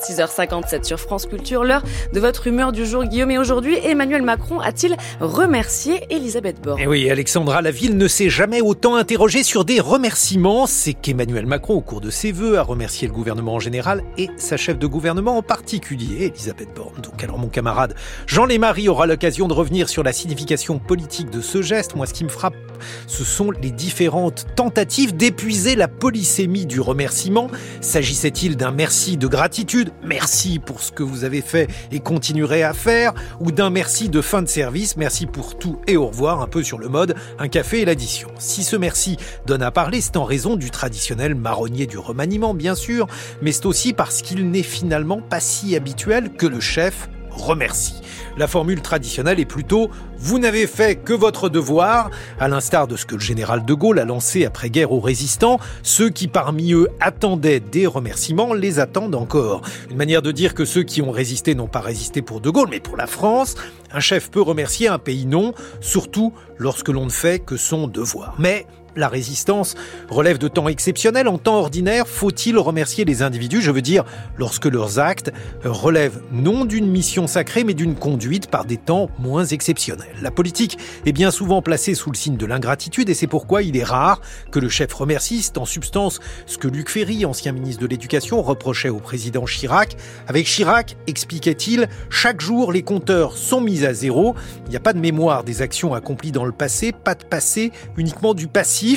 6h57 sur France Culture, l'heure de votre humeur du jour, Guillaume. Et aujourd'hui, Emmanuel Macron a-t-il remercié Elisabeth Borne? Eh oui, Alexandra, la ville ne s'est jamais autant interrogée sur des remerciements. C'est qu'Emmanuel Macron, au cours de ses vœux, a remercié le gouvernement en général et sa chef de gouvernement en particulier, Elisabeth Borne. Donc alors mon camarade Jean Lémarie aura l'occasion de revenir sur la signification politique de ce geste. Moi, ce qui me frappe, ce sont les différentes tentatives d'épuiser la polysémie du remerciement. S'agissait-il d'un merci de gratitude merci pour ce que vous avez fait et continuerez à faire, ou d'un merci de fin de service, merci pour tout et au revoir, un peu sur le mode un café et l'addition. Si ce merci donne à parler, c'est en raison du traditionnel marronnier du remaniement, bien sûr, mais c'est aussi parce qu'il n'est finalement pas si habituel que le chef remercie. La formule traditionnelle est plutôt vous n'avez fait que votre devoir, à l'instar de ce que le général de Gaulle a lancé après-guerre aux résistants, ceux qui parmi eux attendaient des remerciements les attendent encore. Une manière de dire que ceux qui ont résisté n'ont pas résisté pour de Gaulle, mais pour la France. Un chef peut remercier un pays non, surtout lorsque l'on ne fait que son devoir. Mais la résistance relève de temps exceptionnels. En temps ordinaire, faut-il remercier les individus Je veux dire, lorsque leurs actes relèvent non d'une mission sacrée, mais d'une conduite par des temps moins exceptionnels? La politique est bien souvent placée sous le signe de l'ingratitude et c'est pourquoi il est rare que le chef remercie. C'est en substance ce que Luc Ferry, ancien ministre de l'Éducation, reprochait au président Chirac. Avec Chirac, expliquait-il, chaque jour les compteurs sont mis à zéro. Il n'y a pas de mémoire des actions accomplies dans le passé, pas de passé, uniquement du passif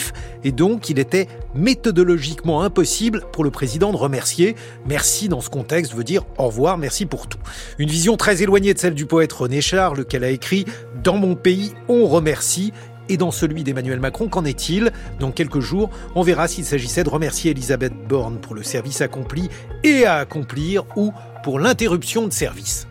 et donc il était méthodologiquement impossible pour le président de remercier. Merci dans ce contexte veut dire au revoir, merci pour tout. Une vision très éloignée de celle du poète René Char, lequel a écrit Dans mon pays, on remercie et dans celui d'Emmanuel Macron, qu'en est-il? Dans quelques jours, on verra s'il s'agissait de remercier Elisabeth Borne pour le service accompli et à accomplir ou pour l'interruption de service.